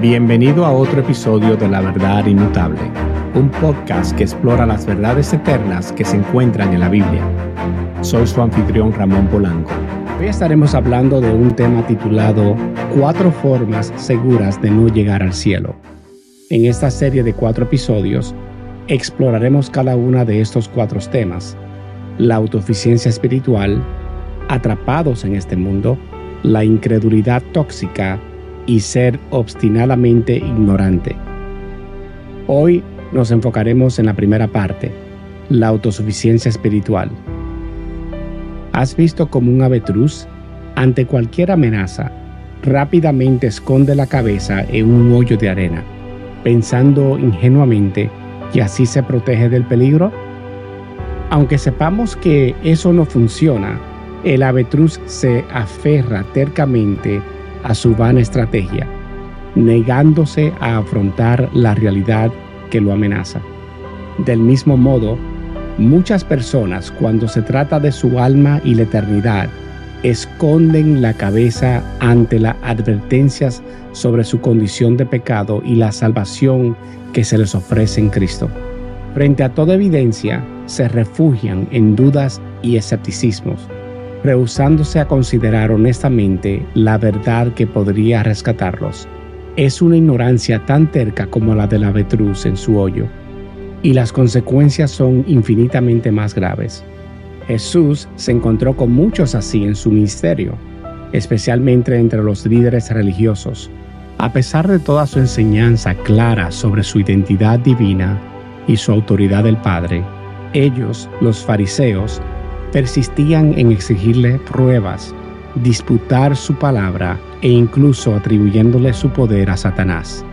Bienvenido a otro episodio de La Verdad Inmutable, un podcast que explora las verdades eternas que se encuentran en la Biblia. Soy su anfitrión Ramón Polanco. Hoy estaremos hablando de un tema titulado Cuatro formas seguras de no llegar al cielo. En esta serie de cuatro episodios, exploraremos cada una de estos cuatro temas. La autoeficiencia espiritual, atrapados en este mundo, la incredulidad tóxica y ser obstinadamente ignorante. Hoy nos enfocaremos en la primera parte, la autosuficiencia espiritual. ¿Has visto como un avetruz, ante cualquier amenaza, rápidamente esconde la cabeza en un hoyo de arena, pensando ingenuamente que así se protege del peligro? Aunque sepamos que eso no funciona, el avetruz se aferra tercamente a su vana estrategia, negándose a afrontar la realidad que lo amenaza. Del mismo modo, muchas personas cuando se trata de su alma y la eternidad, esconden la cabeza ante las advertencias sobre su condición de pecado y la salvación que se les ofrece en Cristo. Frente a toda evidencia, se refugian en dudas y escepticismos rehusándose a considerar honestamente la verdad que podría rescatarlos. Es una ignorancia tan terca como la del avetruz en su hoyo, y las consecuencias son infinitamente más graves. Jesús se encontró con muchos así en su ministerio, especialmente entre los líderes religiosos. A pesar de toda su enseñanza clara sobre su identidad divina y su autoridad del Padre, ellos, los fariseos, persistían en exigirle pruebas, disputar su palabra e incluso atribuyéndole su poder a Satanás.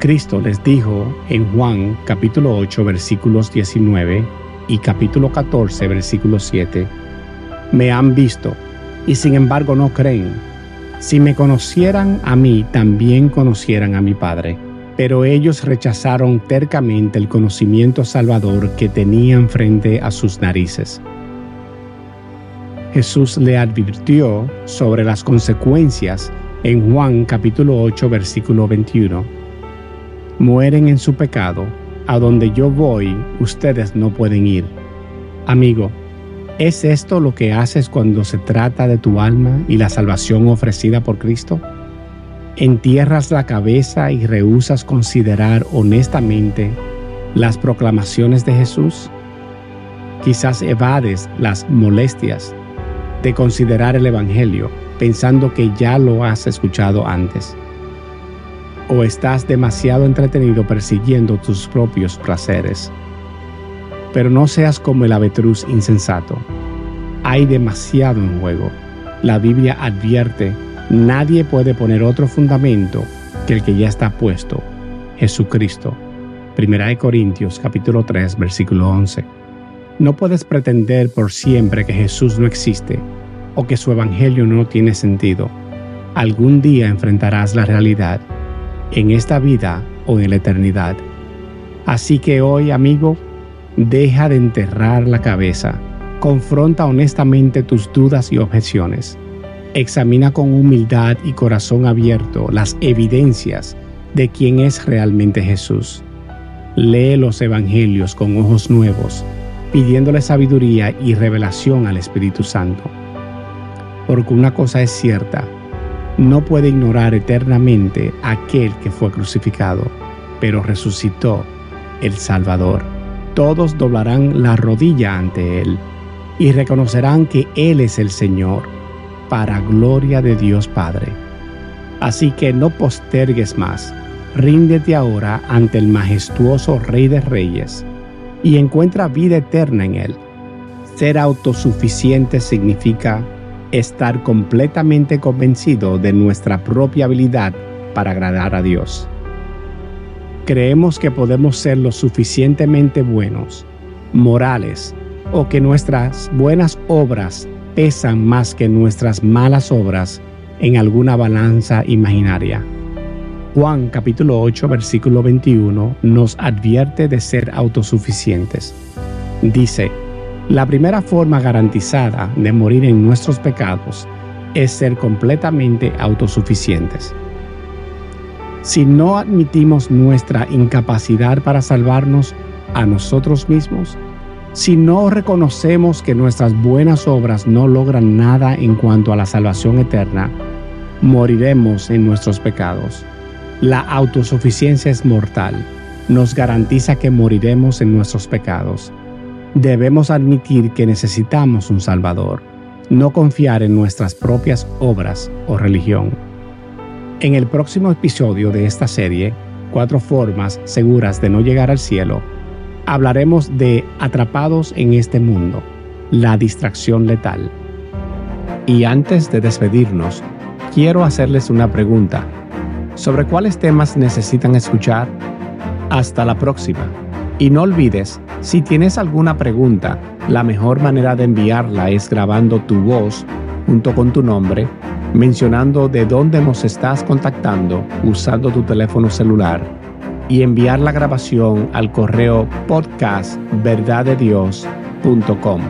Cristo les dijo en Juan capítulo 8 versículos 19 y capítulo 14 versículo 7, Me han visto y sin embargo no creen. Si me conocieran a mí, también conocieran a mi Padre. Pero ellos rechazaron tercamente el conocimiento salvador que tenían frente a sus narices. Jesús le advirtió sobre las consecuencias en Juan capítulo 8 versículo 21. Mueren en su pecado, a donde yo voy ustedes no pueden ir. Amigo, ¿es esto lo que haces cuando se trata de tu alma y la salvación ofrecida por Cristo? ¿Entierras la cabeza y rehusas considerar honestamente las proclamaciones de Jesús? Quizás evades las molestias de considerar el Evangelio pensando que ya lo has escuchado antes. O estás demasiado entretenido persiguiendo tus propios placeres. Pero no seas como el avetruz insensato. Hay demasiado en juego. La Biblia advierte, nadie puede poner otro fundamento que el que ya está puesto, Jesucristo. Primera de Corintios capítulo 3 versículo 11. No puedes pretender por siempre que Jesús no existe o que su evangelio no tiene sentido. Algún día enfrentarás la realidad, en esta vida o en la eternidad. Así que hoy, amigo, deja de enterrar la cabeza. Confronta honestamente tus dudas y objeciones. Examina con humildad y corazón abierto las evidencias de quién es realmente Jesús. Lee los evangelios con ojos nuevos pidiéndole sabiduría y revelación al Espíritu Santo. Porque una cosa es cierta, no puede ignorar eternamente aquel que fue crucificado, pero resucitó el Salvador. Todos doblarán la rodilla ante Él y reconocerán que Él es el Señor, para gloria de Dios Padre. Así que no postergues más, ríndete ahora ante el majestuoso Rey de Reyes y encuentra vida eterna en Él. Ser autosuficiente significa estar completamente convencido de nuestra propia habilidad para agradar a Dios. Creemos que podemos ser lo suficientemente buenos, morales, o que nuestras buenas obras pesan más que nuestras malas obras en alguna balanza imaginaria. Juan capítulo 8 versículo 21 nos advierte de ser autosuficientes. Dice, la primera forma garantizada de morir en nuestros pecados es ser completamente autosuficientes. Si no admitimos nuestra incapacidad para salvarnos a nosotros mismos, si no reconocemos que nuestras buenas obras no logran nada en cuanto a la salvación eterna, moriremos en nuestros pecados. La autosuficiencia es mortal. Nos garantiza que moriremos en nuestros pecados. Debemos admitir que necesitamos un Salvador, no confiar en nuestras propias obras o religión. En el próximo episodio de esta serie, Cuatro formas seguras de no llegar al cielo, hablaremos de atrapados en este mundo, la distracción letal. Y antes de despedirnos, quiero hacerles una pregunta. ¿Sobre cuáles temas necesitan escuchar? Hasta la próxima. Y no olvides, si tienes alguna pregunta, la mejor manera de enviarla es grabando tu voz junto con tu nombre, mencionando de dónde nos estás contactando usando tu teléfono celular y enviar la grabación al correo podcastverdadedios.com.